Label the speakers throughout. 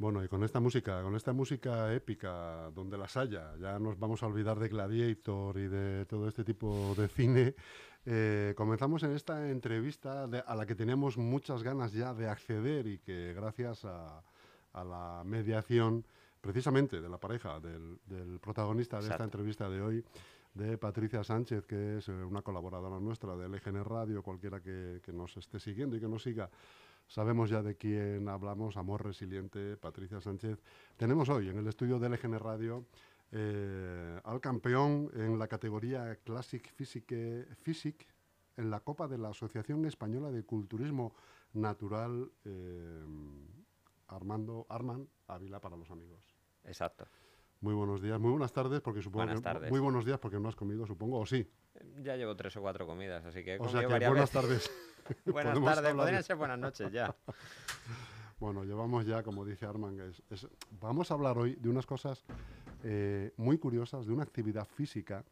Speaker 1: Bueno, y con esta música, con esta música épica, donde las haya, ya nos vamos a olvidar de Gladiator y de todo este tipo de cine. Eh, comenzamos en esta entrevista a la que teníamos muchas ganas ya de acceder y que gracias a, la mediación precisamente de la pareja, del, protagonista de esta entrevista de hoy, de Patricia Sánchez, que es eh, una colaboradora nuestra de LGN Radio, cualquiera que, que nos esté siguiendo y que nos siga Sabemos ya de quién hablamos, Amor Resiliente, Patricia Sánchez. Tenemos hoy en el estudio de LGN Radio eh, al campeón en la categoría Classic Physique, Physique en la Copa de la Asociación Española de Culturismo Natural, eh, Armando Arman Ávila para los amigos.
Speaker 2: Exacto.
Speaker 1: Muy buenos días, muy buenas tardes, porque supongo buenas tardes. muy buenos días porque no has comido, supongo, o sí.
Speaker 2: Ya llevo tres o cuatro comidas, así que.
Speaker 1: O sea que buenas tardes.
Speaker 2: buenas tardes, podrían ser buenas noches ya.
Speaker 1: bueno, llevamos ya, como dice Arman, vamos a hablar hoy de unas cosas eh, muy curiosas, de una actividad física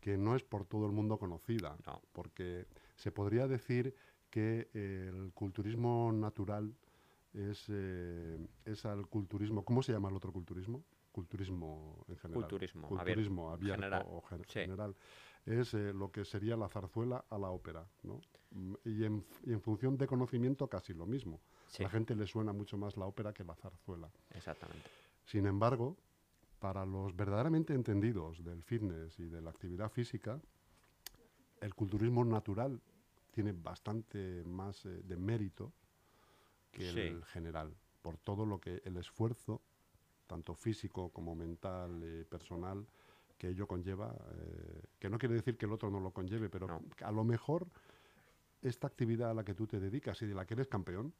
Speaker 1: que no es por todo el mundo conocida, porque se podría decir que el culturismo natural es, eh, es al culturismo. ¿Cómo se llama el otro culturismo? culturismo en general.
Speaker 2: Culturismo,
Speaker 1: culturismo abierto, o general. Es eh, lo que sería la zarzuela a la ópera, ¿no? Y en, función de conocimiento casi lo mismo. A la gente le suena mucho más la ópera que la zarzuela.
Speaker 2: Exactamente.
Speaker 1: Sin embargo, para los verdaderamente entendidos del fitness y de la actividad física, el culturismo natural tiene bastante más eh, de mérito que el general, por todo lo que el esfuerzo tanto físico como mental, y personal, que ello conlleva, eh, que no quiere decir que el otro no lo conlleve, pero a lo mejor esta actividad a la que tú te dedicas y de la que eres campeón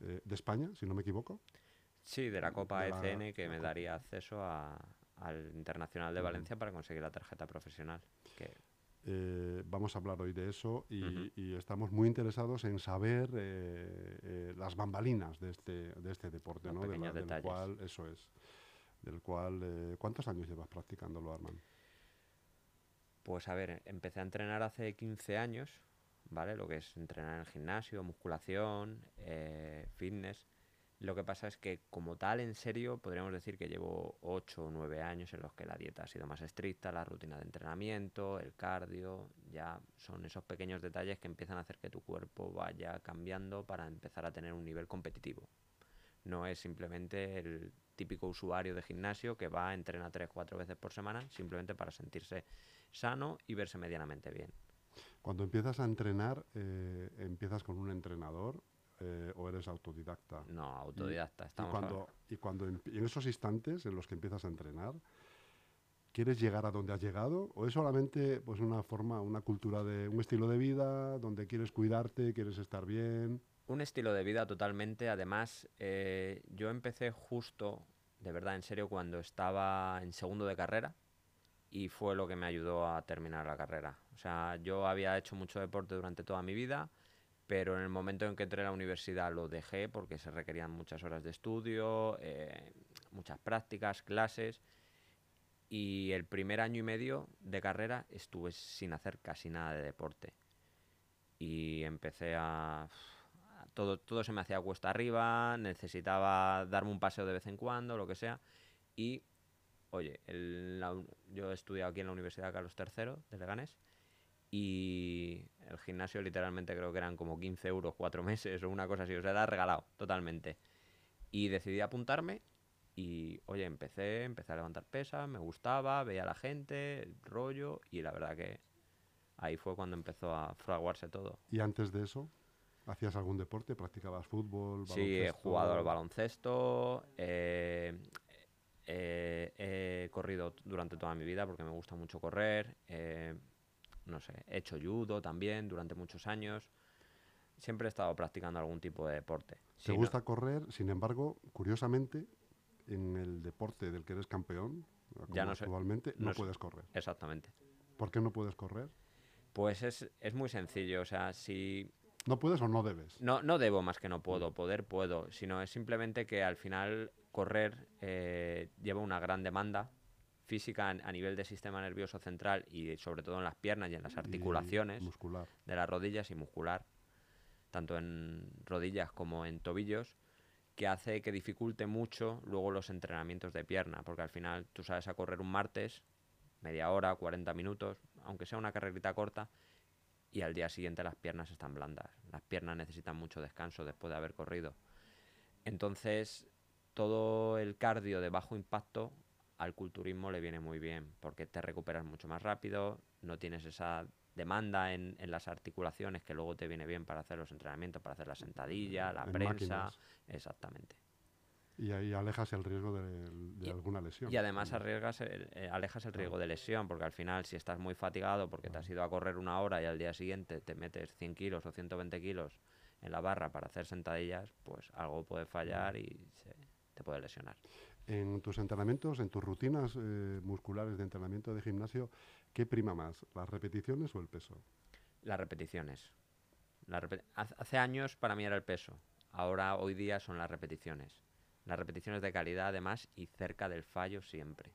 Speaker 1: eh, de España, si no me equivoco.
Speaker 2: Sí, de la Copa ECN que me daría acceso al Internacional de Valencia para conseguir la tarjeta profesional. Que
Speaker 1: eh, vamos a hablar hoy de eso y, estamos muy interesados en saber eh, eh, las bambalinas de este, de este deporte, ¿no? del cual, eso es, del cual, ¿cuántos años llevas practicándolo, Arman?
Speaker 2: Pues a ver, empecé a entrenar hace 15 años, ¿vale? Lo que es entrenar en el gimnasio, musculación, fitness. Lo que pasa es que como tal, en serio, podríamos decir que llevo 8 o 9 años en los que la dieta ha sido más estricta, la rutina de entrenamiento, el cardio, ya son esos pequeños detalles que empiezan a hacer que tu cuerpo vaya cambiando para empezar a tener un nivel competitivo. No es simplemente el típico usuario de gimnasio que va a entrenar 3-4 veces por semana simplemente para sentirse sano y verse medianamente bien.
Speaker 1: Cuando empiezas a entrenar, eh, ¿empiezas con un entrenador eh, o eres autodidacta?
Speaker 2: No, autodidacta.
Speaker 1: Y, estamos cuando, y cuando en, esos instantes en los que empiezas a entrenar, ¿quieres llegar a donde has llegado? ¿O es solamente pues, una forma, una cultura de un estilo de vida donde quieres cuidarte, quieres estar bien?
Speaker 2: Un estilo de vida totalmente. Además, eh, yo empecé justo, de verdad, en serio, cuando estaba en segundo de carrera y fue lo que me ayudó a terminar la carrera. O sea, yo había hecho mucho deporte durante toda mi vida pero en el momento en que entré a la universidad lo dejé porque se requerían muchas horas de estudio, eh, muchas prácticas, clases, y el primer año y medio de carrera estuve sin hacer casi nada de deporte. Y empecé a... Todo, todo se me hacía cuesta arriba, necesitaba darme un paseo de vez en cuando, lo que sea, y oye, yo he estudiado aquí en la Universidad Carlos III de Leganés y el gimnasio literalmente creo que eran como 15 euros cuatro meses o una cosa así, o sea, era regalado totalmente. Y decidí apuntarme y, oye, empecé, empecé a levantar pesas, me gustaba, veía a la gente, el rollo y la verdad que ahí fue cuando empezó a fraguarse todo.
Speaker 1: ¿Y antes de eso? ¿Hacías algún deporte? ¿Practicabas fútbol?
Speaker 2: Baloncesto? Sí, he jugado al baloncesto. Eh, eh, he corrido durante toda mi vida porque me gusta mucho correr. Eh, no sé, he hecho judo también durante muchos años. Siempre he estado practicando algún tipo de deporte.
Speaker 1: ¿Te gusta correr? Sin embargo, curiosamente, en el deporte del que eres campeón, ya no actualmente, no, puedes correr.
Speaker 2: Exactamente.
Speaker 1: ¿Por qué no puedes correr?
Speaker 2: Pues es, es muy sencillo, o sea, si...
Speaker 1: ¿No puedes o no debes?
Speaker 2: No, no debo más que no puedo, poder puedo, sino es simplemente que al final correr eh, lleva una gran demanda física a nivel de sistema nervioso central y sobre todo en las piernas y en las articulaciones de las rodillas y muscular, tanto en rodillas como en tobillos. que hace que dificulte mucho luego los entrenamientos de pierna, porque al final tú sabes a correr un martes, media hora, 40 minutos, aunque sea una carrerita corta, y al día siguiente las piernas están blandas. Las piernas necesitan mucho descanso después de haber corrido. Entonces, todo el cardio de bajo impacto al culturismo le viene muy bien, porque te recuperas mucho más rápido, no tienes esa demanda en, en las articulaciones que luego te viene bien para hacer los entrenamientos, para hacer la sentadilla, la
Speaker 1: En
Speaker 2: prensa.
Speaker 1: máquinas.
Speaker 2: Exactamente.
Speaker 1: Y ahí alejas el riesgo de, de
Speaker 2: Y-
Speaker 1: alguna lesión.
Speaker 2: Y además arriesgas el- eh, alejas el
Speaker 1: Claro.
Speaker 2: riesgo de lesión, porque al final si estás muy fatigado porque te has ido a correr una hora y al día siguiente te metes 100 kilos o 120 kilos en la barra para hacer sentadillas, pues algo puede fallar y se- te puede lesionar.
Speaker 1: En tus entrenamientos, en tus rutinas eh, musculares de entrenamiento de gimnasio, ¿qué prima más? ¿Las repeticiones o el peso?
Speaker 2: Las repeticiones. La Hace años para mí era el peso, ahora hoy día son las repeticiones. Las repeticiones de calidad además y cerca del fallo siempre.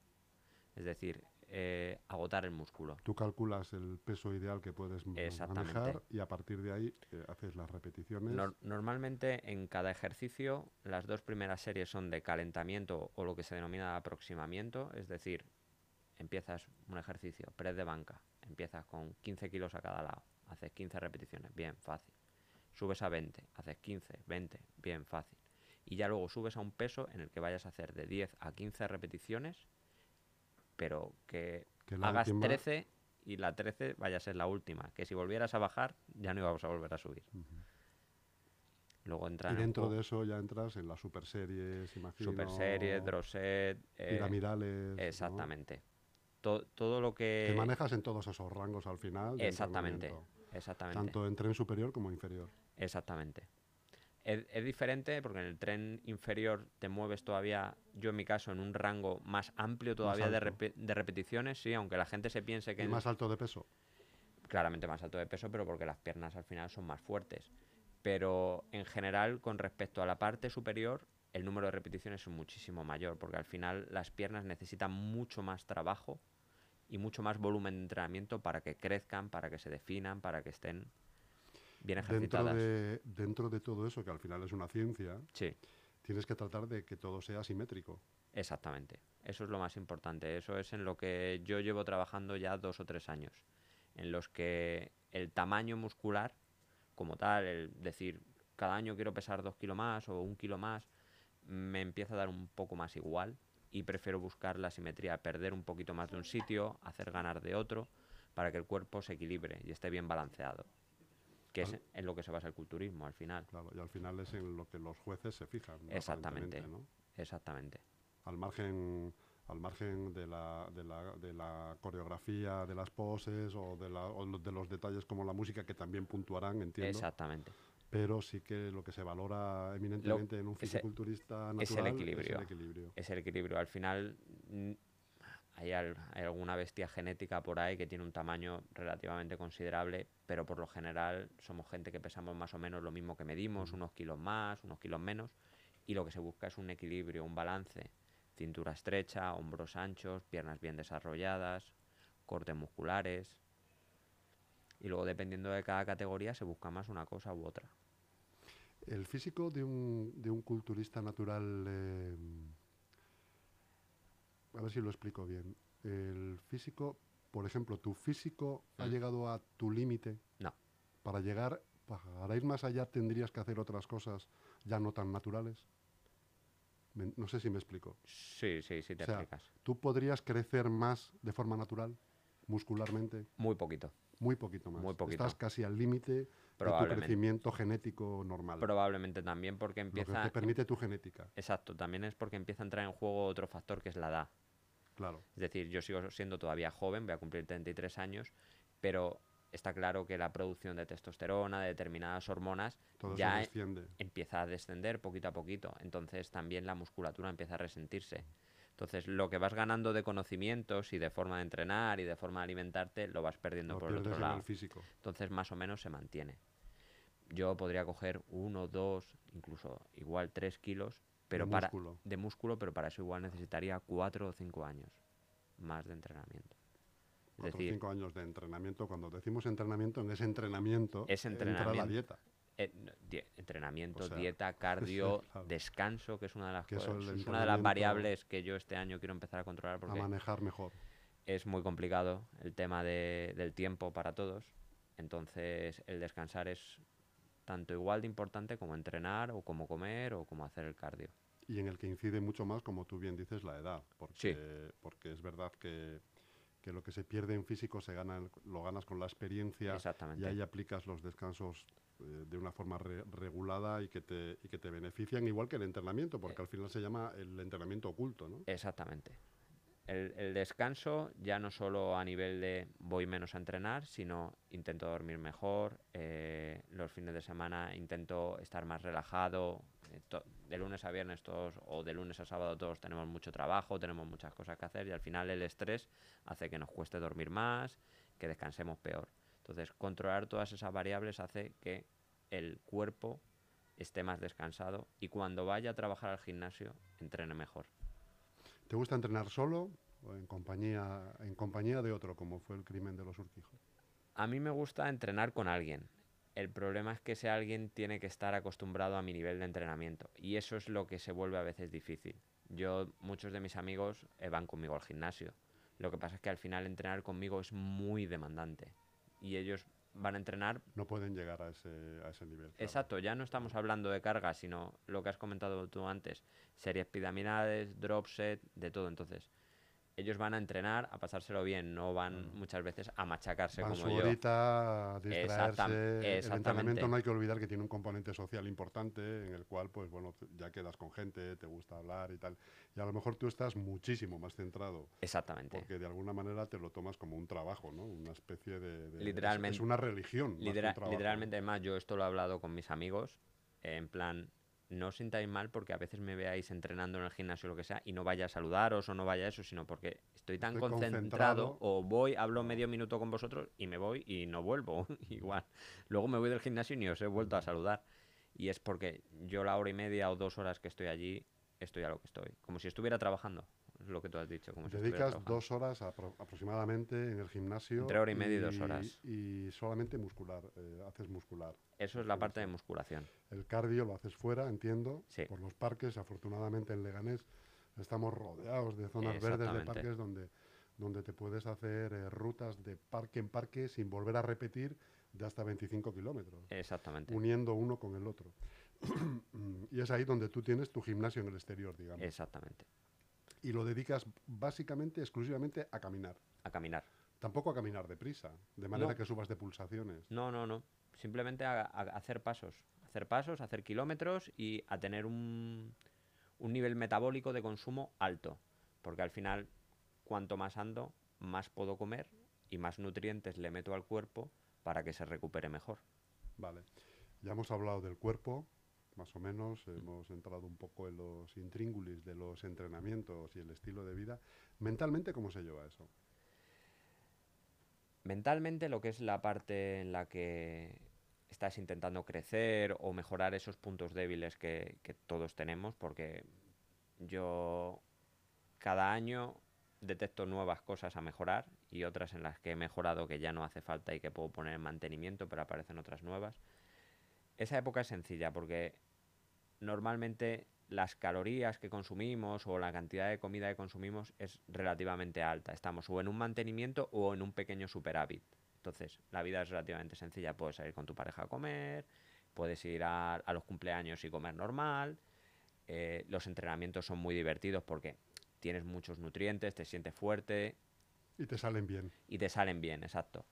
Speaker 2: Es decir, eh, agotar el músculo.
Speaker 1: Tú calculas el peso ideal que puedes manejar y a partir de ahí eh, haces las repeticiones.
Speaker 2: Nor- normalmente en cada ejercicio las dos primeras series son de calentamiento o lo que se denomina aproximamiento, es decir, empiezas un ejercicio, press de banca, empiezas con 15 kilos a cada lado, haces 15 repeticiones, bien, fácil. Subes a 20, haces 15, 20, bien, fácil. Y ya luego subes a un peso en el que vayas a hacer de 10 a 15 repeticiones, pero que hagas
Speaker 1: última-
Speaker 2: 13 y la 13 vaya a ser la última, que si volvieras a bajar ya no íbamos a volver a subir. Luego
Speaker 1: Y
Speaker 2: entran en
Speaker 1: dentro de eso ya entras en las super series, imagino.
Speaker 2: super series, drosset, eh,
Speaker 1: piramidales. ¿no?
Speaker 2: exactamente. To- todo lo
Speaker 1: Que
Speaker 2: que
Speaker 1: manejas en todos esos rangos al final.
Speaker 2: exactamente, exactamente,
Speaker 1: Tanto en tren superior como inferior.
Speaker 2: exactamente. Es, es diferente porque en el tren inferior te mueves todavía, yo en mi caso, en un rango más amplio todavía de, de repeticiones, sí, aunque la gente se piense que
Speaker 1: Y más alto de peso.
Speaker 2: claramente más alto de peso, pero porque las piernas al final son más fuertes. Pero en general, con respecto a la parte superior, el número de repeticiones es muchísimo mayor, porque al final las piernas necesitan mucho más trabajo y mucho más volumen de entrenamiento para que crezcan, para que se definan, para que estén bien
Speaker 1: Dentro
Speaker 2: ejercitadas.
Speaker 1: de, dentro de todo eso, que al final es una ciencia,
Speaker 2: Sí,
Speaker 1: tienes que tratar de que todo sea simétrico.
Speaker 2: exactamente. Eso es lo más importante. Eso es en lo que yo llevo trabajando ya dos o tres años, en los que el tamaño muscular, como tal, el decir, cada año quiero pesar dos kilos más o un kilo más, me empieza a dar un poco más igual y prefiero buscar la simetría, perder un poquito más de un sitio, hacer ganar de otro, para que el cuerpo se equilibre y esté bien balanceado. Que es en lo que se basa el culturismo al final.
Speaker 1: Claro, y al final es en lo que los jueces se fijan.
Speaker 2: Exactamente. Exactamente.
Speaker 1: Al margen, al margen de, la, de, la, de la coreografía, de las poses o de, la- o de los detalles como la música que también puntuarán, entiendo.
Speaker 2: Exactamente.
Speaker 1: Pero sí que lo que se valora eminentemente en un fisiculturista natural
Speaker 2: es el equilibrio.
Speaker 1: el equilibrio.
Speaker 2: es el equilibrio. Al final hay, al- hay alguna bestia genética por ahí que tiene un tamaño relativamente considerable, pero por lo general somos gente que pesamos más o menos lo mismo que medimos, unos kilos más, unos kilos menos, y lo que se busca es un equilibrio, un balance. Cintura estrecha, hombros anchos, piernas bien desarrolladas, cortes musculares. Y luego dependiendo de cada categoría se busca más una cosa u otra.
Speaker 1: El físico de un, de un culturista natural, eh, a ver si lo explico bien. El físico, por ejemplo, tu físico ha
Speaker 2: Mm.
Speaker 1: llegado a tu límite.
Speaker 2: No.
Speaker 1: Para llegar, para ir más allá tendrías que hacer otras cosas ya no tan naturales. Me- no sé si me explico.
Speaker 2: Sí, sí, sí te
Speaker 1: O sea,
Speaker 2: explicas.
Speaker 1: ¿Tú podrías crecer más de forma natural, muscularmente?
Speaker 2: Muy poquito.
Speaker 1: Muy poquito más.
Speaker 2: Muy poquito.
Speaker 1: Estás casi al límite de tu crecimiento genético normal.
Speaker 2: Probablemente también porque
Speaker 1: lo que
Speaker 2: empieza...
Speaker 1: te permite tu genética,
Speaker 2: Exacto, también es porque empieza a entrar en juego otro factor que es la edad.
Speaker 1: Claro.
Speaker 2: Es decir, yo sigo siendo todavía joven, voy a cumplir 33 años, pero está claro que la producción de testosterona, de determinadas hormonas,
Speaker 1: Todo
Speaker 2: ya empieza a descender poquito a poquito. Entonces también la musculatura empieza a resentirse. Entonces lo que vas ganando de conocimientos y de forma de entrenar y de forma de alimentarte, lo vas perdiendo
Speaker 1: Lo
Speaker 2: por el otro lado.
Speaker 1: el físico.
Speaker 2: Entonces más o menos se mantiene. Yo podría coger uno, dos, incluso igual tres kilos, pero
Speaker 1: de
Speaker 2: para
Speaker 1: músculo.
Speaker 2: de músculo, pero para eso igual necesitaría cuatro o cinco años más de entrenamiento. Es
Speaker 1: Cuatro o
Speaker 2: decir,
Speaker 1: cinco años de entrenamiento. Cuando decimos entrenamiento, en ese entrenamiento
Speaker 2: Es
Speaker 1: entra la
Speaker 2: entrenamiento.
Speaker 1: dieta.
Speaker 2: Eh, no, entrenamiento,
Speaker 1: O sea,
Speaker 2: dieta, cardio,
Speaker 1: claro.
Speaker 2: descanso, que es una de las cosas, es una de las
Speaker 1: entrenamiento-
Speaker 2: variables que yo este año quiero empezar a controlar
Speaker 1: A
Speaker 2: porque
Speaker 1: manejar mejor.
Speaker 2: es muy complicado el tema de- del tiempo para todos. Entonces, el descansar es tanto igual de importante como entrenar o como comer o como hacer el cardio.
Speaker 1: Y en el que incide mucho más, como tú bien dices, la edad. Porque, porque es verdad que, que lo que se pierde en físico se gana, lo ganas con la experiencia y ahí aplicas los descansos eh, de una forma re- regulada y que, te, y que te benefician, igual que el entrenamiento, porque al final se llama el entrenamiento oculto, ¿no?
Speaker 2: Exactamente. El, el descanso ya no solo a nivel de voy menos a entrenar, sino intento dormir mejor, eh, los fines de semana intento estar más relajado, eh, de lunes a viernes todos o de lunes a sábado todos tenemos mucho trabajo, tenemos muchas cosas que hacer y al final el estrés hace que nos cueste dormir más, que descansemos peor. Entonces, controlar todas esas variables hace que el cuerpo esté más descansado y cuando vaya a trabajar al gimnasio entrene mejor.
Speaker 1: ¿Te gusta entrenar solo o en compañía, en compañía de otro, como fue el crimen de los Urquijo?
Speaker 2: A mí me gusta entrenar con alguien. El problema es que ese alguien tiene que estar acostumbrado a mi nivel de entrenamiento y eso es lo que se vuelve a veces difícil. Yo, muchos de mis amigos eh, van conmigo al gimnasio. Lo que pasa es que al final entrenar conmigo es muy demandante y ellos van a entrenar
Speaker 1: No pueden llegar a ese, a ese nivel. claro.
Speaker 2: Exacto, ya no estamos hablando de carga, sino lo que has comentado tú antes, series piramidales, drop set, de todo. Entonces, ellos van a entrenar, a pasárselo bien, no van muchas veces a machacarse
Speaker 1: Van
Speaker 2: como
Speaker 1: su
Speaker 2: yo.
Speaker 1: horita, a distraerse.
Speaker 2: Exactam-
Speaker 1: El entrenamiento no hay que olvidar que tiene un componente social importante en el cual, pues bueno, ya quedas con gente, te gusta hablar y tal. Y a lo mejor tú estás muchísimo más centrado,
Speaker 2: Exactamente.
Speaker 1: porque de alguna manera te lo tomas como un trabajo, ¿no? Una especie de...
Speaker 2: Literalmente.
Speaker 1: Es, una religión. más que un
Speaker 2: Lidera-
Speaker 1: trabajo.
Speaker 2: literalmente, además, yo esto lo he hablado con mis amigos, eh, en plan, no os sintáis mal porque a veces me veáis entrenando en el gimnasio o lo que sea y no vaya a saludaros o no vaya a eso, sino porque estoy tan
Speaker 1: Estoy
Speaker 2: concentrado,
Speaker 1: concentrado.
Speaker 2: o voy, hablo medio minuto con vosotros y me voy y no vuelvo, igual. Luego me voy del gimnasio y ni os he vuelto a saludar. Y es porque yo la hora y media o dos horas que estoy allí, estoy a lo que estoy. Como si estuviera trabajando, lo que tú has dicho. Como
Speaker 1: Dedicas dos horas apro- aproximadamente en el gimnasio.
Speaker 2: Entre hora y media y dos horas.
Speaker 1: Y solamente muscular, eh, haces muscular.
Speaker 2: Eso es la parte de musculación.
Speaker 1: El cardio lo haces fuera, entiendo,
Speaker 2: Sí.
Speaker 1: por los parques. Afortunadamente en Leganés estamos rodeados de zonas verdes, de parques donde, donde te puedes hacer eh, rutas de parque en parque sin volver a repetir de hasta 25 kilómetros,
Speaker 2: Exactamente.
Speaker 1: uniendo uno con el otro. y es ahí donde tú tienes tu gimnasio en el exterior, digamos.
Speaker 2: Exactamente.
Speaker 1: Y lo dedicas básicamente, exclusivamente a caminar.
Speaker 2: A caminar.
Speaker 1: Tampoco a caminar deprisa, de manera
Speaker 2: No.
Speaker 1: que subas de pulsaciones.
Speaker 2: No, no, no. Simplemente a, a hacer pasos. Hacer pasos, hacer kilómetros y a tener un, un nivel metabólico de consumo alto. Porque al final, cuanto más ando, más puedo comer y más nutrientes le meto al cuerpo para que se recupere mejor.
Speaker 1: Vale. Ya hemos hablado del cuerpo, más o menos, hemos entrado un poco en los intríngulis de los entrenamientos y el estilo de vida. Mentalmente, ¿cómo se lleva eso?
Speaker 2: Mentalmente, lo que es la parte en la que estás intentando crecer o mejorar esos puntos débiles que, que todos tenemos, porque yo cada año detecto nuevas cosas a mejorar y otras en las que he mejorado que ya no hace falta y que puedo poner en mantenimiento, pero aparecen otras nuevas. Esa época es sencilla porque normalmente las calorías que consumimos o la cantidad de comida que consumimos es relativamente alta. Estamos o en un mantenimiento o en un pequeño superávit. Entonces, la vida es relativamente sencilla. Puedes salir con tu pareja a comer, puedes ir a, a los cumpleaños y comer normal. eh, los entrenamientos son muy divertidos porque tienes muchos nutrientes, te sientes fuerte,
Speaker 1: Y te salen bien.
Speaker 2: y te salen bien, exacto.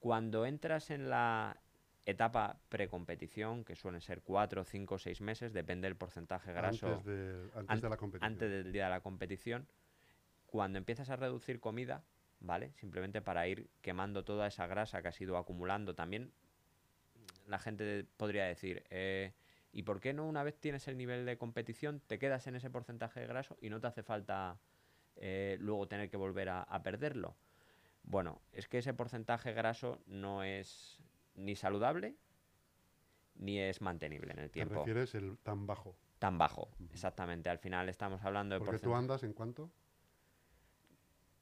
Speaker 2: Cuando entras en la etapa precompetición, que suelen ser 4, 5, 6 meses, depende del porcentaje graso
Speaker 1: Antes, de, antes
Speaker 2: an-
Speaker 1: de la competición.
Speaker 2: antes del día de la competición, cuando empiezas a reducir comida, ¿vale? Simplemente para ir quemando toda esa grasa que has ido acumulando. También la gente podría decir, eh, ¿y por qué no una vez tienes el nivel de competición te quedas en ese porcentaje de graso y no te hace falta eh, luego tener que volver a, a perderlo? Bueno, es que ese porcentaje graso no es ni saludable ni es mantenible en el
Speaker 1: Te
Speaker 2: tiempo
Speaker 1: refieres el tan bajo.
Speaker 2: tan bajo. Exactamente, al final estamos hablando de
Speaker 1: Porque tú
Speaker 2: porcentaje.
Speaker 1: andas en cuánto?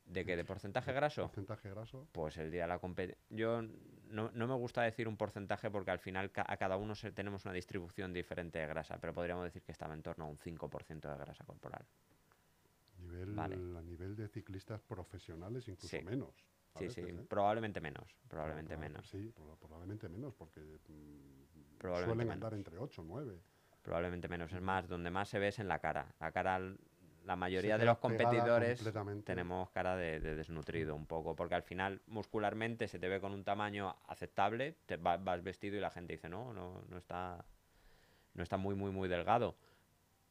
Speaker 2: ¿De qué? ¿De porcentaje graso?
Speaker 1: Porcentaje graso.
Speaker 2: Pues el día de la competición. Yo no, no, me gusta decir un porcentaje porque al final a cada uno se, tenemos una distribución diferente de grasa, pero podríamos decir que estaba en torno a un 5% de grasa corporal.
Speaker 1: Nivel, A nivel de ciclistas profesionales, incluso menos.
Speaker 2: Sí, sí, ¿eh? probablemente menos. Probablemente menos.
Speaker 1: Sí, probablemente menos, porque mm, suelen andar entre 8 o 9.
Speaker 2: Probablemente menos. Es más, donde más se ve es en la cara. La cara la mayoría de los competidores tenemos cara de, desnutrido un poco, porque al final muscularmente se te ve con un tamaño aceptable, te vas vestido y la gente dice, no, no, no está, no está muy, muy, muy delgado.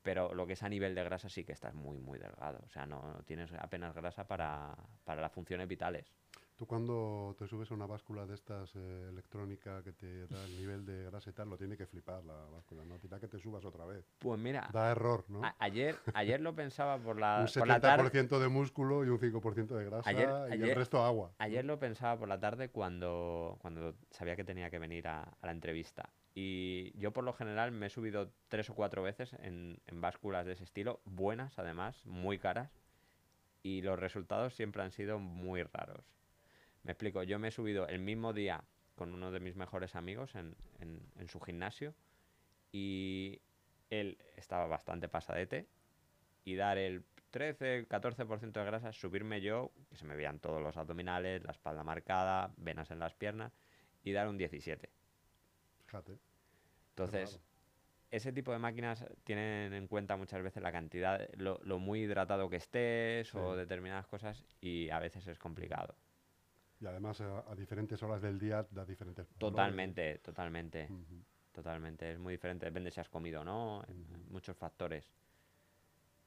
Speaker 2: Pero lo que es a nivel de grasa sí que estás muy, muy delgado. O sea, no tienes apenas grasa para, para las funciones vitales.
Speaker 1: Tú cuando te subes a una báscula de estas eh, electrónica que te da el nivel de grasa y tal, lo tiene que flipar la báscula, ¿no? Tira que te subas otra vez.
Speaker 2: Pues mira...
Speaker 1: Da error, ¿no?
Speaker 2: ayer, ayer lo pensaba por la,
Speaker 1: un 70% de músculo y un 5% de grasa y el resto agua.
Speaker 2: Ayer lo pensaba por la tarde cuando, cuando sabía que tenía que venir a, la entrevista. Y yo por lo general me he subido tres o cuatro veces en, en básculas de ese estilo, buenas además, muy caras, y los resultados siempre han sido muy raros. Me explico, yo me he subido el mismo día con uno de mis mejores amigos en, en, su gimnasio y él estaba bastante pasadete y dar el 13, 14% de grasa, subirme yo, que se me veían todos los abdominales, la espalda marcada, venas en las piernas, y dar un 17.
Speaker 1: Fíjate.
Speaker 2: Entonces, ese tipo de máquinas tienen en cuenta muchas veces la cantidad, lo, lo muy hidratado que estés o determinadas cosas, y a veces es complicado.
Speaker 1: Y además a, diferentes horas del día da diferentes.
Speaker 2: Totalmente, totalmente. Totalmente. Es muy diferente, depende si has comido o no, muchos factores.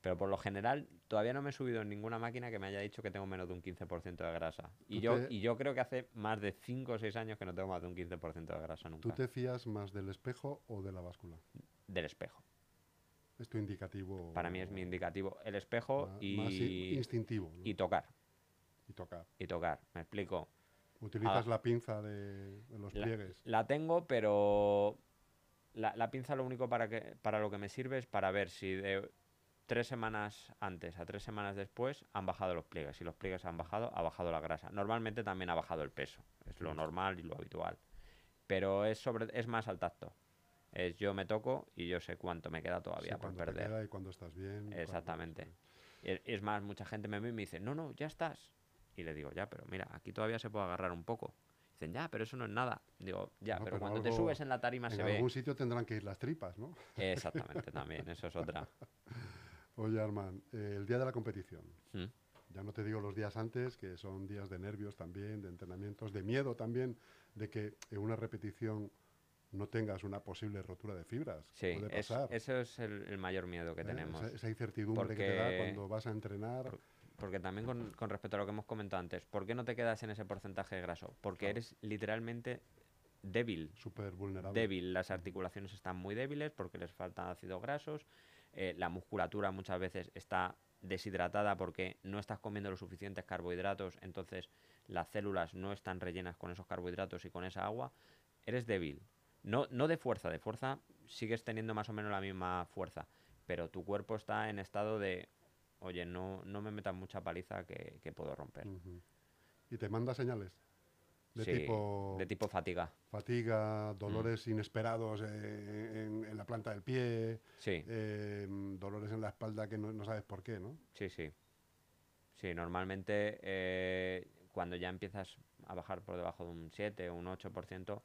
Speaker 2: Pero por lo general, todavía no me he subido en ninguna máquina que me haya dicho que tengo menos de un 15% de grasa. Y yo, y yo creo que hace más de 5 o 6 años que no tengo más de un 15% de grasa nunca.
Speaker 1: ¿Tú te fías más del espejo o de la báscula?
Speaker 2: Del espejo.
Speaker 1: Es tu indicativo.
Speaker 2: Para mí es mi indicativo. El espejo y.
Speaker 1: Más instintivo.
Speaker 2: Y tocar.
Speaker 1: Y tocar.
Speaker 2: Y tocar, me explico.
Speaker 1: ¿Utilizas ah. la pinza de, los pliegues?
Speaker 2: La tengo, pero la, pinza lo único para, que, para lo que me sirve es para ver si de tres semanas antes a tres semanas después han bajado los pliegues. Si los pliegues han bajado, ha bajado la grasa. Normalmente también ha bajado el peso. Es lo normal y lo habitual. Pero es, sobre, es más al tacto. Es yo me toco y yo sé cuánto me queda todavía por perder.
Speaker 1: y cuando estás bien.
Speaker 2: Exactamente. Es más, mucha gente me ve y me dice, no, no, ya estás. Y le digo, ya, pero mira, aquí todavía se puede agarrar un poco. Dicen, ya, pero eso no es nada. Digo, ya, pero, cuando te subes en la tarima se ve.
Speaker 1: En algún sitio tendrán que ir las tripas, ¿no?
Speaker 2: Exactamente, también, eso es otra.
Speaker 1: Oye, Arman, eh, el día de la competición. ¿Mm? Ya no te digo los días antes, que son días de nervios también, de entrenamientos, de miedo también, de que en una repetición no tengas una posible rotura de fibras.
Speaker 2: Sí, Puede pasar. eso es el, mayor miedo que ¿Eh? tenemos.
Speaker 1: Esa, incertidumbre que te da cuando vas a entrenar
Speaker 2: porque también con, respecto a lo que hemos comentado antes, ¿por qué no te quedas en ese porcentaje de graso? Porque eres literalmente débil.
Speaker 1: Súper vulnerable.
Speaker 2: Débil. Las articulaciones están muy débiles porque les faltan ácidos grasos. Eh, la musculatura muchas veces está deshidratada porque no estás comiendo los suficientes carbohidratos, entonces las células no están rellenas con esos carbohidratos y con esa agua. Eres débil. No, no de fuerza, de fuerza sigues teniendo más o menos la misma fuerza, pero tu cuerpo está en estado de oye, no, no me metas mucha paliza que, puedo romper.
Speaker 1: ¿Y te manda señales?
Speaker 2: De, tipo, de tipo fatiga.
Speaker 1: Fatiga, dolores mm. inesperados en, la planta del pie,
Speaker 2: sí.
Speaker 1: Em, dolores en la espalda que no, sabes por qué, ¿no?
Speaker 2: Sí, sí. Sí, normalmente eh, cuando ya empiezas a bajar por debajo de un 7 o un 8%,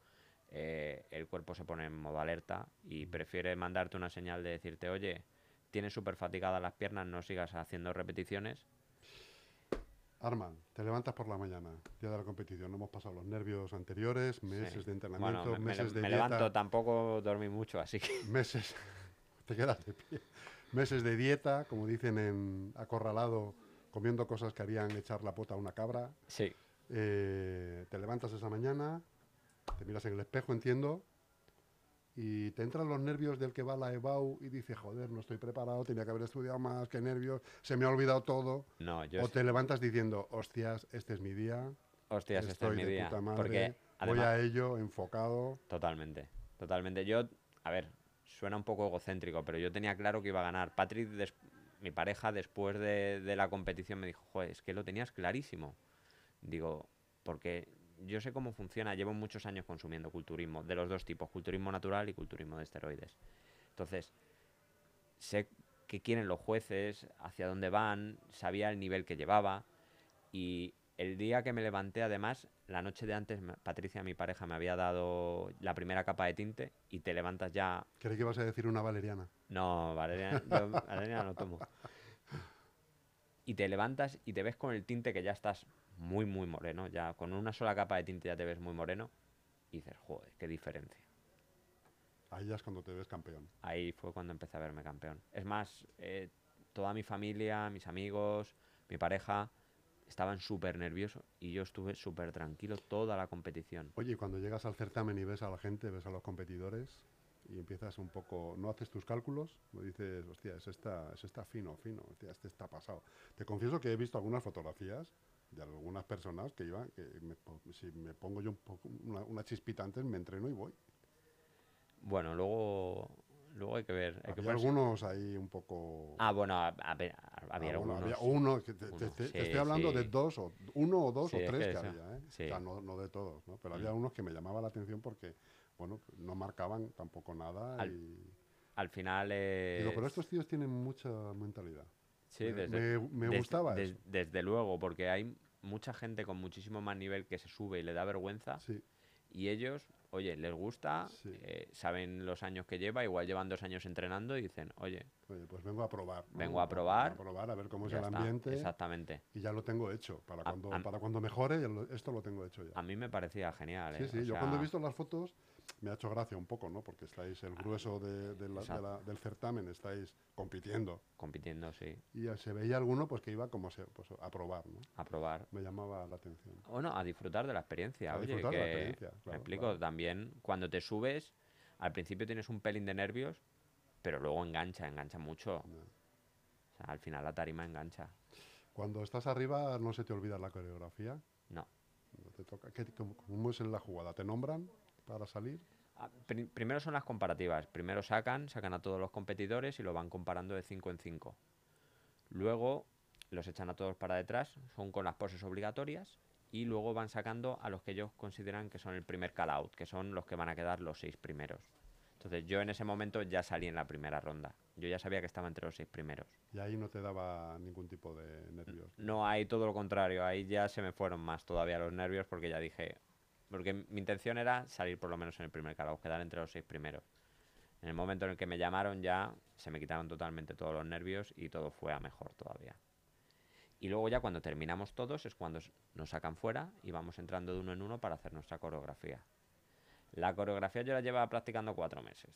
Speaker 2: eh, el cuerpo se pone en modo alerta y prefiere mandarte una señal de decirte, oye, tienes súper fatigadas las piernas, no sigas haciendo repeticiones.
Speaker 1: Arman, te levantas por la mañana, día de la competición. No hemos pasado los nervios anteriores, meses de entrenamiento, meses de
Speaker 2: me levanto, tampoco dormí mucho, así que.
Speaker 1: Meses, te quedas de pie. Meses de dieta, como dicen en Acorralado, comiendo cosas que harían echar la pota a una cabra.
Speaker 2: Sí.
Speaker 1: Eh, te levantas esa mañana, te miras en el espejo, entiendo, y te entran los nervios del que va a la EBAU y dice, joder, no estoy preparado, tenía que haber estudiado más, qué nervios, se me ha olvidado todo.
Speaker 2: No,
Speaker 1: o te levantas diciendo, hostias, este es mi día.
Speaker 2: Hostias, este es mi día. porque
Speaker 1: voy a ello enfocado.
Speaker 2: Totalmente, totalmente. Yo, a ver, suena un poco egocéntrico, pero yo tenía claro que iba a ganar. Patrick mi pareja después de, de la competición me dijo, joder, es que lo tenías clarísimo. Digo, porque yo sé cómo funciona, llevo muchos años consumiendo culturismo, de los dos tipos, culturismo natural y culturismo de esteroides. Entonces, sé qué quieren los jueces, hacia dónde van, sabía el nivel que llevaba y el día que me levanté, además, la noche de antes, Patricia, mi pareja, me había dado la primera capa de tinte y te levantas ya...
Speaker 1: Creí que ibas a decir una valeriana.
Speaker 2: No, Valeriana, yo valeriana no tomo. Y te levantas y te ves con el tinte que ya estás muy, muy moreno. Ya con una sola capa de tinte ya te ves muy moreno. Y dices, joder, qué diferencia.
Speaker 1: Ahí ya es cuando te ves campeón.
Speaker 2: Ahí fue cuando empecé a verme campeón. Es más, eh, toda mi familia, mis amigos, mi pareja, estaban súper nerviosos y yo estuve súper tranquilo toda la competición.
Speaker 1: Oye, y cuando llegas al certamen y ves a la gente, ves a los competidores y empiezas un poco, no haces tus cálculos, no dices, hostia, ese está, ese está fino, fino, hostia, este está pasado. Te confieso que he visto algunas fotografías de algunas personas que iban, que me si me pongo yo un poco, una, una chispita antes, me entreno y voy.
Speaker 2: Bueno, luego, luego hay que ver. Hay
Speaker 1: Había algunos ahí un poco...
Speaker 2: Ah, bueno, a- a ver, había
Speaker 1: Ah, bueno,
Speaker 2: algunos.
Speaker 1: había uno, que te, te-
Speaker 2: Uno,
Speaker 1: te- te
Speaker 2: sí,
Speaker 1: estoy hablando de dos, o uno o dos
Speaker 2: Sí,
Speaker 1: o
Speaker 2: es
Speaker 1: tres
Speaker 2: que
Speaker 1: había, ¿eh? O sea, no, no de todos, ¿no? Pero
Speaker 2: Mm.
Speaker 1: había unos que me llamaban la atención porque, bueno, no marcaban tampoco nada
Speaker 2: Al-
Speaker 1: y...
Speaker 2: Al final. eh,
Speaker 1: Digo, pero estos tíos tienen mucha mentalidad.
Speaker 2: Sí,
Speaker 1: me,
Speaker 2: desde,
Speaker 1: me- me
Speaker 2: des-
Speaker 1: gustaba
Speaker 2: des-
Speaker 1: eso.
Speaker 2: Desde luego, porque hay mucha gente con muchísimo más nivel que se sube y le da vergüenza.
Speaker 1: Sí,
Speaker 2: Y ellos, oye, les gusta,
Speaker 1: Sí.
Speaker 2: eh, saben los años que lleva, igual llevan dos años entrenando y dicen, oye,
Speaker 1: oye, pues vengo a probar.
Speaker 2: Vengo a probar.
Speaker 1: A probar, a ver cómo es el
Speaker 2: está.
Speaker 1: ambiente.
Speaker 2: Exactamente.
Speaker 1: Y ya lo tengo hecho. Para
Speaker 2: A-
Speaker 1: cuando,
Speaker 2: a-
Speaker 1: para cuando mejore, esto lo tengo hecho ya.
Speaker 2: A mí me parecía genial.
Speaker 1: Sí,
Speaker 2: eh,
Speaker 1: sí, yo cuando he
Speaker 2: sea,
Speaker 1: visto las fotos me ha hecho gracia un poco, ¿no? Porque estáis, el grueso de- de la- de
Speaker 2: exacto.
Speaker 1: la- del certamen, estáis compitiendo.
Speaker 2: Compitiendo, sí,
Speaker 1: Y se veía alguno pues que iba como se, pues, a probar, ¿no?
Speaker 2: a probar.
Speaker 1: Me llamaba la atención.
Speaker 2: Bueno, a disfrutar de la experiencia.
Speaker 1: A
Speaker 2: oye,
Speaker 1: disfrutar de la experiencia,
Speaker 2: me explico,
Speaker 1: claro.
Speaker 2: también cuando te subes, al principio tienes un pelín de nervios, pero luego engancha, engancha mucho.
Speaker 1: No.
Speaker 2: O sea, al final la tarima engancha.
Speaker 1: Cuando estás arriba no se te olvida la coreografía.
Speaker 2: No.
Speaker 1: No te toca. ¿Qué- cómo, cómo es en la jugada? ¿Te nombran para salir?
Speaker 2: Ah, pri- primero son las comparativas. Primero sacan, sacan a todos los competidores y lo van comparando de 5 en 5. Luego los echan a todos para detrás, son con las poses obligatorias. Y luego van sacando a los que ellos consideran que son el primer call-out, que son los que van a quedar los seis primeros. Entonces yo en ese momento ya salí en la primera ronda. Yo ya sabía que estaba entre los seis primeros.
Speaker 1: Y ahí no te daba ningún tipo de nervios.
Speaker 2: No, ahí todo lo contrario, ahí ya se me fueron más todavía los nervios porque ya dije, porque mi intención era salir por lo menos en el primer call quedar entre los seis primeros. En el momento en el que me llamaron ya se me quitaron totalmente todos los nervios y todo fue a mejor todavía. Y luego ya cuando terminamos todos es cuando nos sacan fuera y vamos entrando de uno en uno para hacer nuestra coreografía. La coreografía yo la llevaba practicando cuatro meses,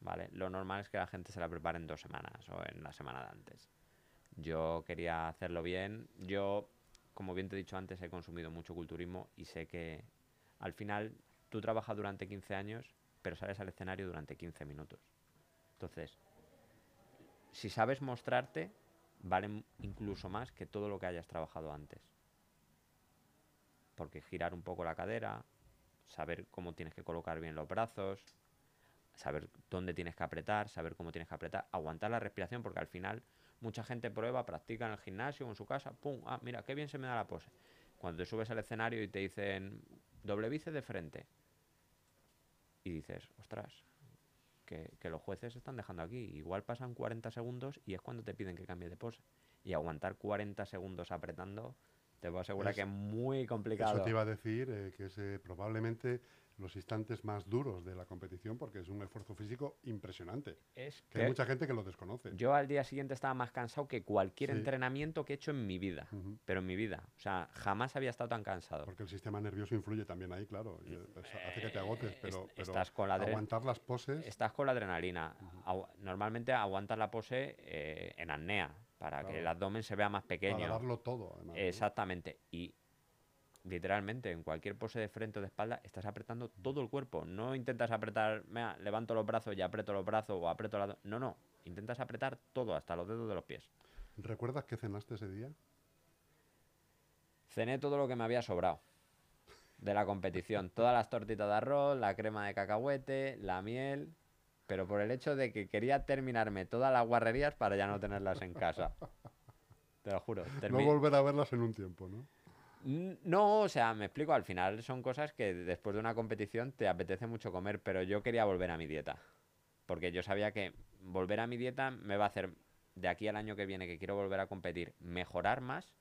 Speaker 2: ¿vale? Lo normal es que la gente se la prepare en dos semanas o en la semana de antes. Yo quería hacerlo bien. Yo, como bien te he dicho antes, he consumido mucho culturismo y sé que al final tú trabajas durante 15 años, pero sales al escenario durante 15 minutos. Entonces, si sabes mostrarte, vale incluso más que todo lo que hayas trabajado antes. Porque girar un poco la cadera, saber cómo tienes que colocar bien los brazos, saber dónde tienes que apretar, saber cómo tienes que apretar, aguantar la respiración, porque al final mucha gente prueba, practica en el gimnasio en su casa, pum, ah, mira, qué bien se me da la pose. Cuando te subes al escenario y te dicen doble bíceps de frente, y dices, ostras, que, que los jueces están dejando aquí, igual pasan 40 segundos y es cuando te piden que cambie de pose. Y aguantar 40 segundos apretando, te puedo asegurar
Speaker 1: Es-
Speaker 2: que es muy complicado.
Speaker 1: Eso te iba a decir, eh, que es eh, probablemente los instantes más duros de la competición porque es un esfuerzo físico impresionante.
Speaker 2: Es
Speaker 1: Que hay mucha gente que lo desconoce.
Speaker 2: yo al día siguiente estaba más cansado que cualquier
Speaker 1: Sí.
Speaker 2: entrenamiento que he hecho en mi vida. Pero en mi vida. O sea, jamás había estado tan cansado.
Speaker 1: Porque el sistema nervioso influye también ahí, claro. y, eh, eso hace que te agotes,
Speaker 2: Eh,
Speaker 1: pero,
Speaker 2: est-
Speaker 1: pero
Speaker 2: estás con la
Speaker 1: aguantar las poses.
Speaker 2: Estás con la adrenalina. Agu- Normalmente aguantas la pose eh, en apnea para que el abdomen se vea más pequeño.
Speaker 1: Para darlo todo, además. ¿no?
Speaker 2: Exactamente. Y literalmente en cualquier pose de frente o de espalda estás apretando todo el cuerpo. No intentas apretar, mira, levanto los brazos y aprieto los brazos o aprieto la... No, no. Intentas apretar todo, hasta los dedos de los pies.
Speaker 1: ¿Recuerdas qué cenaste ese día?
Speaker 2: Cené todo lo que me había sobrado de la competición. Todas las tortitas de arroz, la crema de cacahuete, la miel. pero por el hecho de que quería terminarme todas las guarrerías para ya no tenerlas en casa. Te lo juro.
Speaker 1: No
Speaker 2: termi-
Speaker 1: volver a verlas en un tiempo, ¿no?
Speaker 2: No, o sea, me explico, al final son cosas que después de una competición te apetece mucho comer, pero yo quería volver a mi dieta. Porque yo sabía que volver a mi dieta me va a hacer, de aquí al año que viene, que quiero volver a competir, mejorar más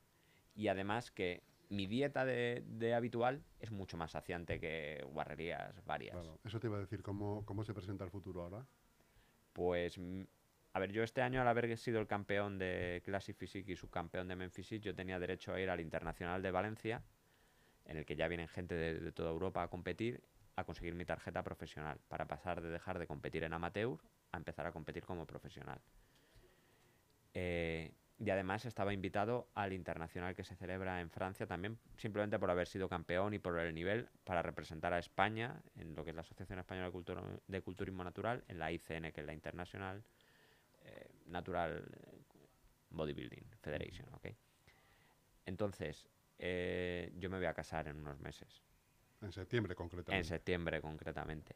Speaker 2: y además que mi dieta de, de habitual es mucho más saciante que guarrerías varias.
Speaker 1: Claro. Eso te iba a decir, ¿cómo, cómo se presenta el futuro ahora?
Speaker 2: Pues, mm, a ver, yo este año al haber sido el campeón de Classic Physique y subcampeón de Physique, yo tenía derecho a ir al Internacional de Valencia, en el que ya vienen gente de, toda Europa a competir, a conseguir mi tarjeta profesional, para pasar de dejar de competir en amateur a empezar a competir como profesional. Eh, y además estaba invitado al internacional que se celebra en Francia también, simplemente por haber sido campeón y por el nivel para representar a España en lo que es la Asociación Española de, Culturo- de Culturismo Natural, en la ICN, que es la Internacional Natural eh, Bodybuilding Federation. ¿ok? Entonces, eh, yo me voy a casar en unos meses.
Speaker 1: En septiembre,
Speaker 2: En
Speaker 1: concretamente.
Speaker 2: septiembre, concretamente.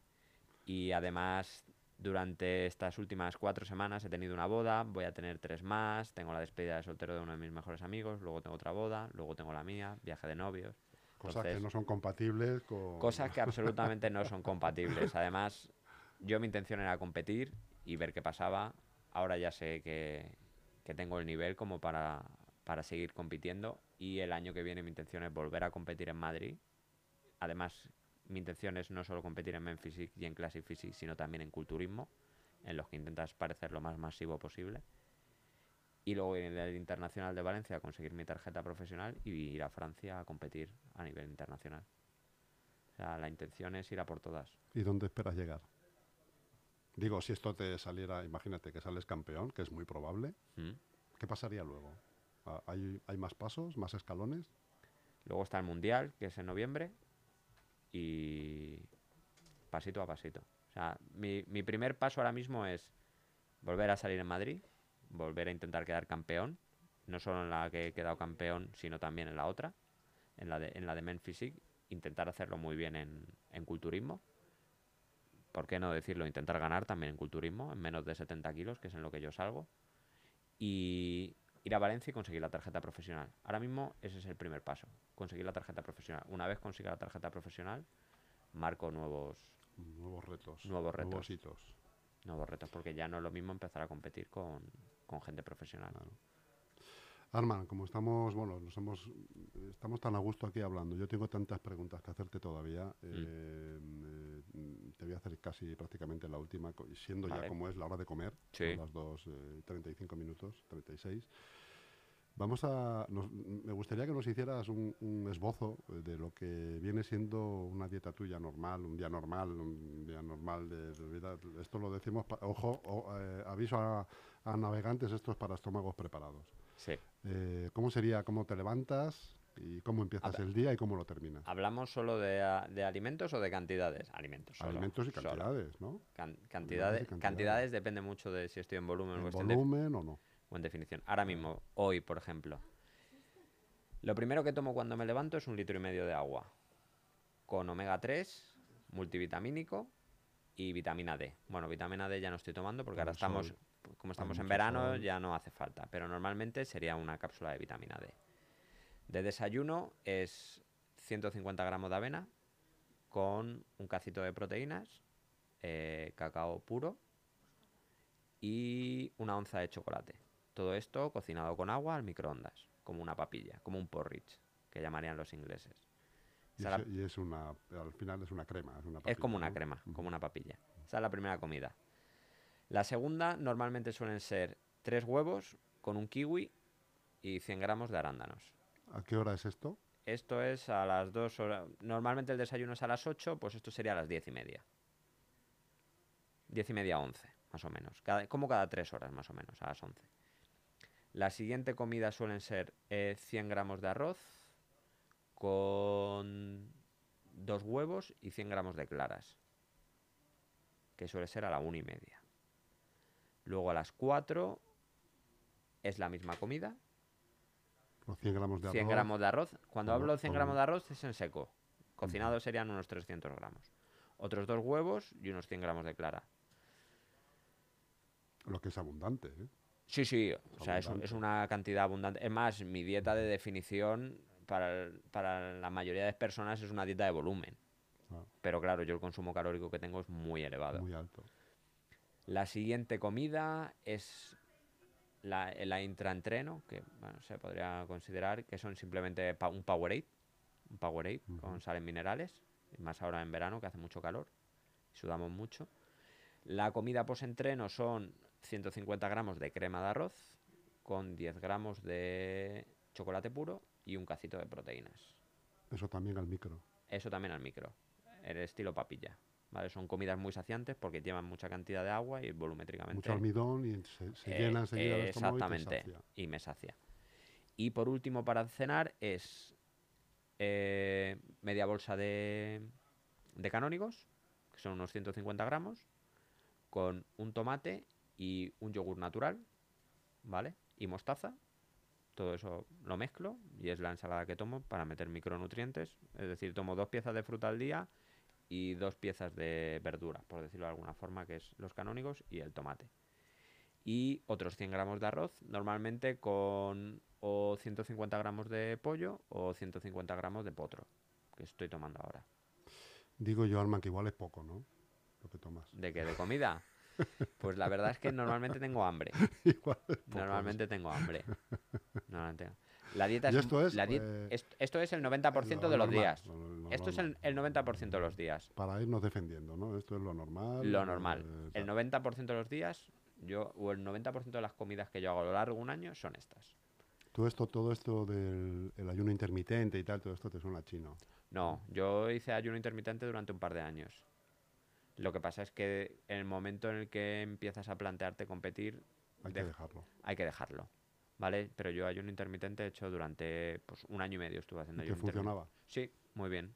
Speaker 2: Y además, durante estas últimas cuatro semanas he tenido una boda, voy a tener tres más, tengo la despedida de soltero de uno de mis mejores amigos, luego tengo otra boda, luego tengo la mía, viaje de novios.
Speaker 1: Cosas que no son compatibles con...
Speaker 2: Cosas que absolutamente no son compatibles. Además, yo mi intención era competir y ver qué pasaba. Ahora ya sé que, que tengo el nivel como para, para seguir compitiendo y el año que viene mi intención es volver a competir en Madrid. Además, mi intención es no solo competir en Physique y en Classic Physique, sino también en culturismo, en los que intentas parecer lo más masivo posible. Y luego en el Internacional de Valencia conseguir mi tarjeta profesional y ir a Francia a competir a nivel internacional. O sea, la intención es ir a por todas.
Speaker 1: ¿Y dónde esperas llegar? Digo, si esto te saliera, imagínate que sales campeón, que es muy probable,
Speaker 2: ¿Mm?
Speaker 1: ¿qué pasaría luego? Ah, ¿Hay, hay más pasos, más escalones?
Speaker 2: Luego está el Mundial, que es en noviembre, y pasito a pasito. O sea, mi, mi primer paso ahora mismo es volver a salir en Madrid, volver a intentar quedar campeón, no solo en la que he quedado campeón, sino también en la otra, en la de, en la de Men Physique, intentar hacerlo muy bien en, en culturismo. ¿Por qué no decirlo? Intentar ganar también en culturismo, en menos de 70 kilos, que es en lo que yo salgo. Y ir a Valencia y conseguir la tarjeta profesional. Ahora mismo ese es el primer paso, conseguir la tarjeta profesional. Una vez consiga la tarjeta profesional, marco nuevos,
Speaker 1: Nuevos retos.
Speaker 2: Nuevos
Speaker 1: Nuevos
Speaker 2: retos.
Speaker 1: hitos.
Speaker 2: nuevos retos, porque ya no es lo mismo empezar a competir con, con gente profesional.
Speaker 1: Arman, como estamos, bueno, nos hemos, estamos tan a gusto aquí hablando, yo tengo tantas preguntas que hacerte todavía,
Speaker 2: Mm.
Speaker 1: eh, te voy a hacer casi prácticamente la última, siendo ya como es la hora de comer,
Speaker 2: Sí.
Speaker 1: las 2, eh, 35 minutos, 36. Vamos a, nos- me gustaría que nos hicieras un, un esbozo de lo que viene siendo una dieta tuya normal, un día normal, un día normal de, de vida. Esto lo decimos, pa- ojo, o, eh, aviso a, a navegantes, esto es para estómagos preparados.
Speaker 2: Sí.
Speaker 1: Eh, ¿Cómo sería, cómo te levantas y cómo empiezas
Speaker 2: Habla-
Speaker 1: el día y cómo lo terminas?
Speaker 2: ¿Hablamos solo de, a- de alimentos o de cantidades? Alimentos. solo,
Speaker 1: Alimentos y
Speaker 2: solo.
Speaker 1: cantidades, ¿no?
Speaker 2: Can- cantidades,
Speaker 1: cantidades.
Speaker 2: cantidades depende mucho de si estoy en volumen o
Speaker 1: ¿En
Speaker 2: de-
Speaker 1: volumen o no?
Speaker 2: o en definición. Ahora mismo, hoy, por ejemplo, lo primero que tomo cuando me levanto es un litro y medio de agua, con omega 3, multivitamínico y vitamina D. Bueno, vitamina D ya no estoy tomando porque ahora estamos. Como estamos en verano, ya no hace falta, pero normalmente sería una cápsula de vitamina D. De desayuno es 150 gramos de avena con un cacito de proteínas, eh, cacao puro y una onza de chocolate. Todo esto cocinado con agua al microondas, como una papilla, como un porridge, que llamarían los ingleses.
Speaker 1: Y, es,
Speaker 2: la-
Speaker 1: y es una, al final es una crema. Es, una
Speaker 2: es como una
Speaker 1: ¿no?
Speaker 2: crema, como una papilla. Esa es la primera comida. La segunda normalmente suelen ser tres huevos con un kiwi y 100 gramos de arándanos.
Speaker 1: ¿A qué hora es esto?
Speaker 2: Esto es a las dos horas. Normalmente el desayuno es a las 8, pues esto sería a las diez y media. Diez y media, 11, más o menos. Cada- como cada tres horas, más o menos, a las 11. La siguiente comida suelen ser eh, 100 gramos de arroz con dos huevos y 100 gramos de claras, que suele ser a la una y media. Luego a las 4 es la misma comida,
Speaker 1: Los 100 gramos de
Speaker 2: 100
Speaker 1: arroz.
Speaker 2: gramos de arroz. Cuando hablo de 100
Speaker 1: con-
Speaker 2: gramos de arroz es en seco. Cocinado serían unos 300 gramos. Otros dos huevos y unos 100 gramos de clara.
Speaker 1: Lo que es abundante, ¿eh?
Speaker 2: Sí, sí, o sea, es, es una cantidad abundante. Es más, mi dieta de definición para, el- para la mayoría de personas es una dieta de volumen.
Speaker 1: Ah.
Speaker 2: Pero claro, yo el consumo calórico que tengo es muy elevado.
Speaker 1: Muy alto.
Speaker 2: La siguiente comida es la, la intraentreno, que bueno, se podría considerar que son simplemente pa- un Powerade, un Powerade con sales minerales, y más ahora en verano que hace mucho calor, y sudamos mucho. La comida post-entreno son 150 gramos de crema de arroz con 10 gramos de chocolate puro y un cacito de proteínas.
Speaker 1: Eso también al micro.
Speaker 2: Eso también al micro, el estilo papilla. ¿Vale? Son comidas muy saciantes porque llevan mucha cantidad de agua y volumétricamente
Speaker 1: Mucho almidón y se, se
Speaker 2: eh,
Speaker 1: llena enseguida y te
Speaker 2: exactamente,
Speaker 1: sacia.
Speaker 2: y me sacia. Y por último, para cenar, es eh, media bolsa de, de canónigos, que son unos 150 gramos, con un tomate y un yogur natural, ¿vale? Y mostaza. Todo eso lo mezclo y es la ensalada que tomo para meter micronutrientes. Es decir, tomo dos piezas de fruta al día y dos piezas de verdura, por decirlo de alguna forma, que es los canónigos y el tomate y otros 100 gramos de arroz, normalmente con o 150 gramos de pollo o 150 gramos de potro, que estoy tomando ahora.
Speaker 1: Digo yo, Arman, que igual es poco, ¿no? Lo que tomas.
Speaker 2: ¿De qué? ¿De comida? Pues la verdad es que normalmente tengo hambre.
Speaker 1: igual es poco.
Speaker 2: Normalmente tengo hambre. Normalmente. La dieta
Speaker 1: ¿Y
Speaker 2: es,
Speaker 1: esto es,
Speaker 2: la
Speaker 1: eh,
Speaker 2: est- esto es el 90%
Speaker 1: Lo
Speaker 2: de los
Speaker 1: normal,
Speaker 2: días.
Speaker 1: lo- lo
Speaker 2: Esto es
Speaker 1: normal.
Speaker 2: el, el 90% de los días.
Speaker 1: Para irnos defendiendo, ¿no? Esto es lo normal.
Speaker 2: Lo normal.
Speaker 1: eh,
Speaker 2: El
Speaker 1: tal.
Speaker 2: 90% de los días, yo, o el 90% de las comidas que yo hago a lo largo de un año son estas.
Speaker 1: Todo esto, todo esto del el ayuno intermitente y tal, todo esto te suena chino.
Speaker 2: No, yo hice ayuno intermitente durante un par de años. Lo que pasa es que en el momento en el que empiezas a plantearte competir,
Speaker 1: Hay que
Speaker 2: dej-
Speaker 1: dejarlo.
Speaker 2: hay que dejarlo. ¿Vale? Pero yo ayuno intermitente he hecho durante pues, un año y medio estuve haciendo
Speaker 1: ¿Y
Speaker 2: ayuno
Speaker 1: funcionaba?
Speaker 2: Sí, muy bien.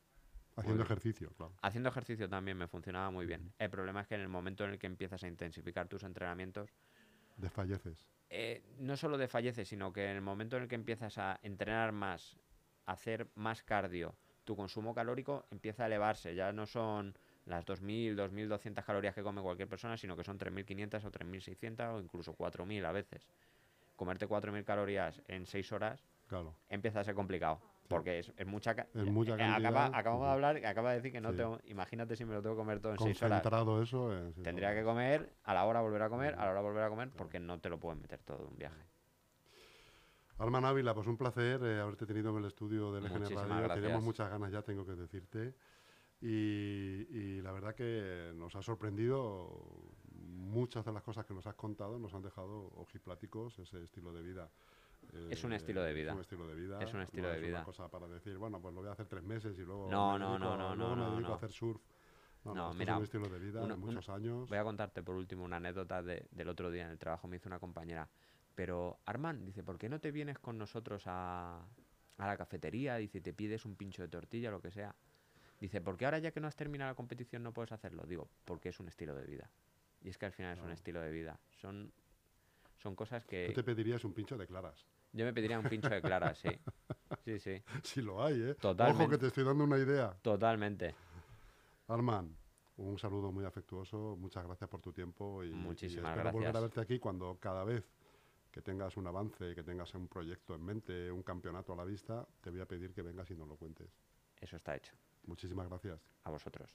Speaker 1: Haciendo ejercicio, claro.
Speaker 2: Haciendo ejercicio también me funcionaba muy bien. El problema es que en el momento en el que empiezas a intensificar tus entrenamientos,
Speaker 1: Desfalleces.
Speaker 2: eh, no solo desfalleces, sino que en el momento en el que empiezas a entrenar más, hacer más cardio, tu consumo calórico empieza a elevarse. Ya no son las 2.000, 2.200 calorías que come cualquier persona, sino que son 3.500 o 3.600 o incluso 4.000 a veces. Comerte 4.000 calorías en 6 horas
Speaker 1: Claro.
Speaker 2: empieza a ser complicado. Porque es, es mucha,
Speaker 1: Es mucha
Speaker 2: eh, acaba-
Speaker 1: cantidad,
Speaker 2: acabamos de hablar, acaba de decir que no
Speaker 1: Sí.
Speaker 2: tengo. Imagínate si me lo tengo que comer todo en 6 horas.
Speaker 1: Concentrado eso. eh, sí,
Speaker 2: Tendría que comer, a la hora volver a comer, a la hora volver a comer, porque no te lo pueden meter todo en un viaje.
Speaker 1: Arman Ávila, pues un placer eh, haberte tenido en el estudio EGN
Speaker 2: Muchísimas
Speaker 1: Radio. Teníamos
Speaker 2: gracias.
Speaker 1: muchas ganas ya, tengo que decirte. Y, y la verdad que nos ha sorprendido muchas de las cosas que nos has contado, nos han dejado ojipláticos ese estilo de vida. Eh,
Speaker 2: Es un estilo de vida.
Speaker 1: Es un estilo de vida.
Speaker 2: Es un estilo
Speaker 1: no
Speaker 2: de
Speaker 1: es
Speaker 2: vida.
Speaker 1: una cosa para decir, bueno, pues lo voy a hacer tres meses y luego
Speaker 2: No, no, no, no, no,
Speaker 1: me
Speaker 2: no,
Speaker 1: dedico
Speaker 2: no.
Speaker 1: a hacer surf. No, no,
Speaker 2: mira,
Speaker 1: es un estilo de vida
Speaker 2: una-
Speaker 1: muchos años.
Speaker 2: Voy a contarte por último una anécdota de- del otro día en el trabajo. Me hizo una compañera. Pero, Armand, dice, ¿por qué no te vienes con nosotros a, a la cafetería? Dice, te pides un pincho de tortilla, lo que sea. Dice, ¿por qué ahora ya que no has terminado la competición no puedes hacerlo? Digo, porque es un estilo de vida. Y es que al final es un
Speaker 1: Claro.
Speaker 2: estilo de vida. Son, son cosas
Speaker 1: Tú
Speaker 2: que...
Speaker 1: te pedirías un pincho de claras.
Speaker 2: Yo me pediría un pincho de clara, sí. Sí, sí.
Speaker 1: Si lo hay, ¿eh? Ojo
Speaker 2: Totalmente.
Speaker 1: que te estoy dando una idea.
Speaker 2: Totalmente.
Speaker 1: Arman, un saludo muy afectuoso, muchas gracias por tu tiempo y, y
Speaker 2: Muchísimas
Speaker 1: espero volver a
Speaker 2: gracias.
Speaker 1: verte aquí cuando cada vez que tengas un avance, que tengas un proyecto en mente, un campeonato a la vista, te voy a pedir que vengas y nos lo cuentes.
Speaker 2: Eso está hecho.
Speaker 1: Muchísimas gracias.
Speaker 2: A vosotros.